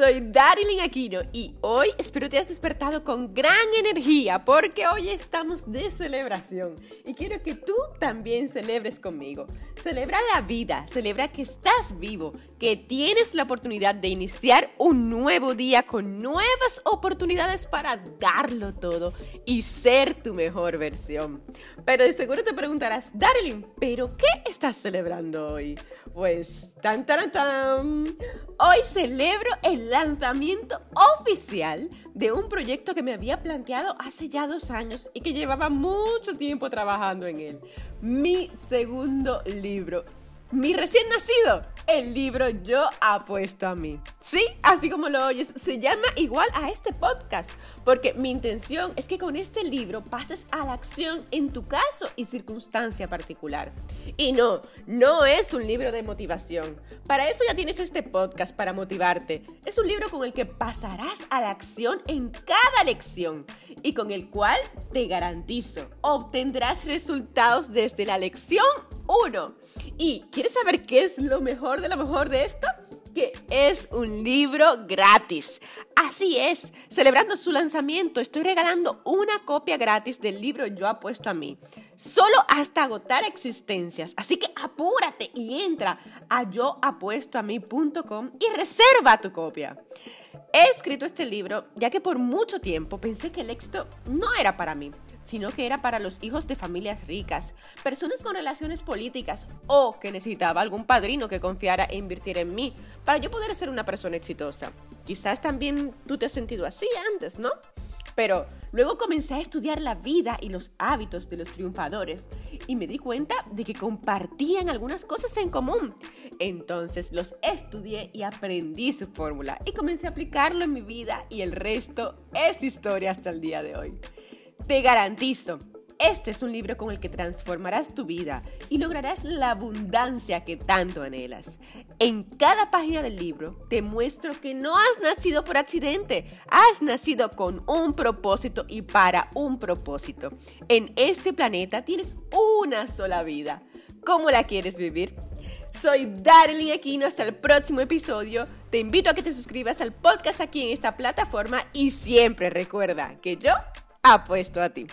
soy Darilyn Aquino y hoy espero te hayas despertado con gran energía porque hoy estamos de celebración y quiero que tú también celebres conmigo. Celebra la vida, celebra que estás vivo, que tienes la oportunidad de iniciar un nuevo día con nuevas oportunidades para darlo todo y ser tu mejor versión. Pero de seguro te preguntarás, Darilyn, ¿pero qué estás celebrando hoy? Pues, tan, tan, tan. Hoy celebro el lanzamiento oficial de un proyecto que me había planteado hace ya dos años y que llevaba mucho tiempo trabajando en él. Mi segundo libro mi recién nacido, el libro Yo apuesto a mí. Sí, así como lo oyes, se llama igual a este podcast, porque mi intención es que con este libro pases a la acción en tu caso y circunstancia particular. Y no, no es un libro de motivación. Para eso ya tienes este podcast para motivarte. Es un libro con el que pasarás a la acción en cada lección y con el cual te garantizo, obtendrás resultados desde la lección 1. ¿Y quieres saber qué es lo mejor de lo mejor de esto? que es un libro gratis. Así es, celebrando su lanzamiento, estoy regalando una copia gratis del libro Yo apuesto a mí, solo hasta agotar existencias. Así que apúrate y entra a yoapuestoamí.com y reserva tu copia. He escrito este libro ya que por mucho tiempo pensé que el éxito no era para mí, sino que era para los hijos de familias ricas, personas con relaciones políticas o que necesitaba algún padrino que confiara e invirtiera en mí para yo poder ser una persona exitosa. Quizás también tú te has sentido así antes, ¿no? Pero luego comencé a estudiar la vida y los hábitos de los triunfadores y me di cuenta de que compartían algunas cosas en común. Entonces los estudié y aprendí su fórmula y comencé a aplicarlo en mi vida y el resto es historia hasta el día de hoy. Te garantizo este es un libro con el que transformarás tu vida y lograrás la abundancia que tanto anhelas. En cada página del libro te muestro que no has nacido por accidente, has nacido con un propósito y para un propósito. En este planeta tienes una sola vida. ¿Cómo la quieres vivir? Soy Darlene Aquino, hasta el próximo episodio. Te invito a que te suscribas al podcast aquí en esta plataforma y siempre recuerda que yo apuesto a ti.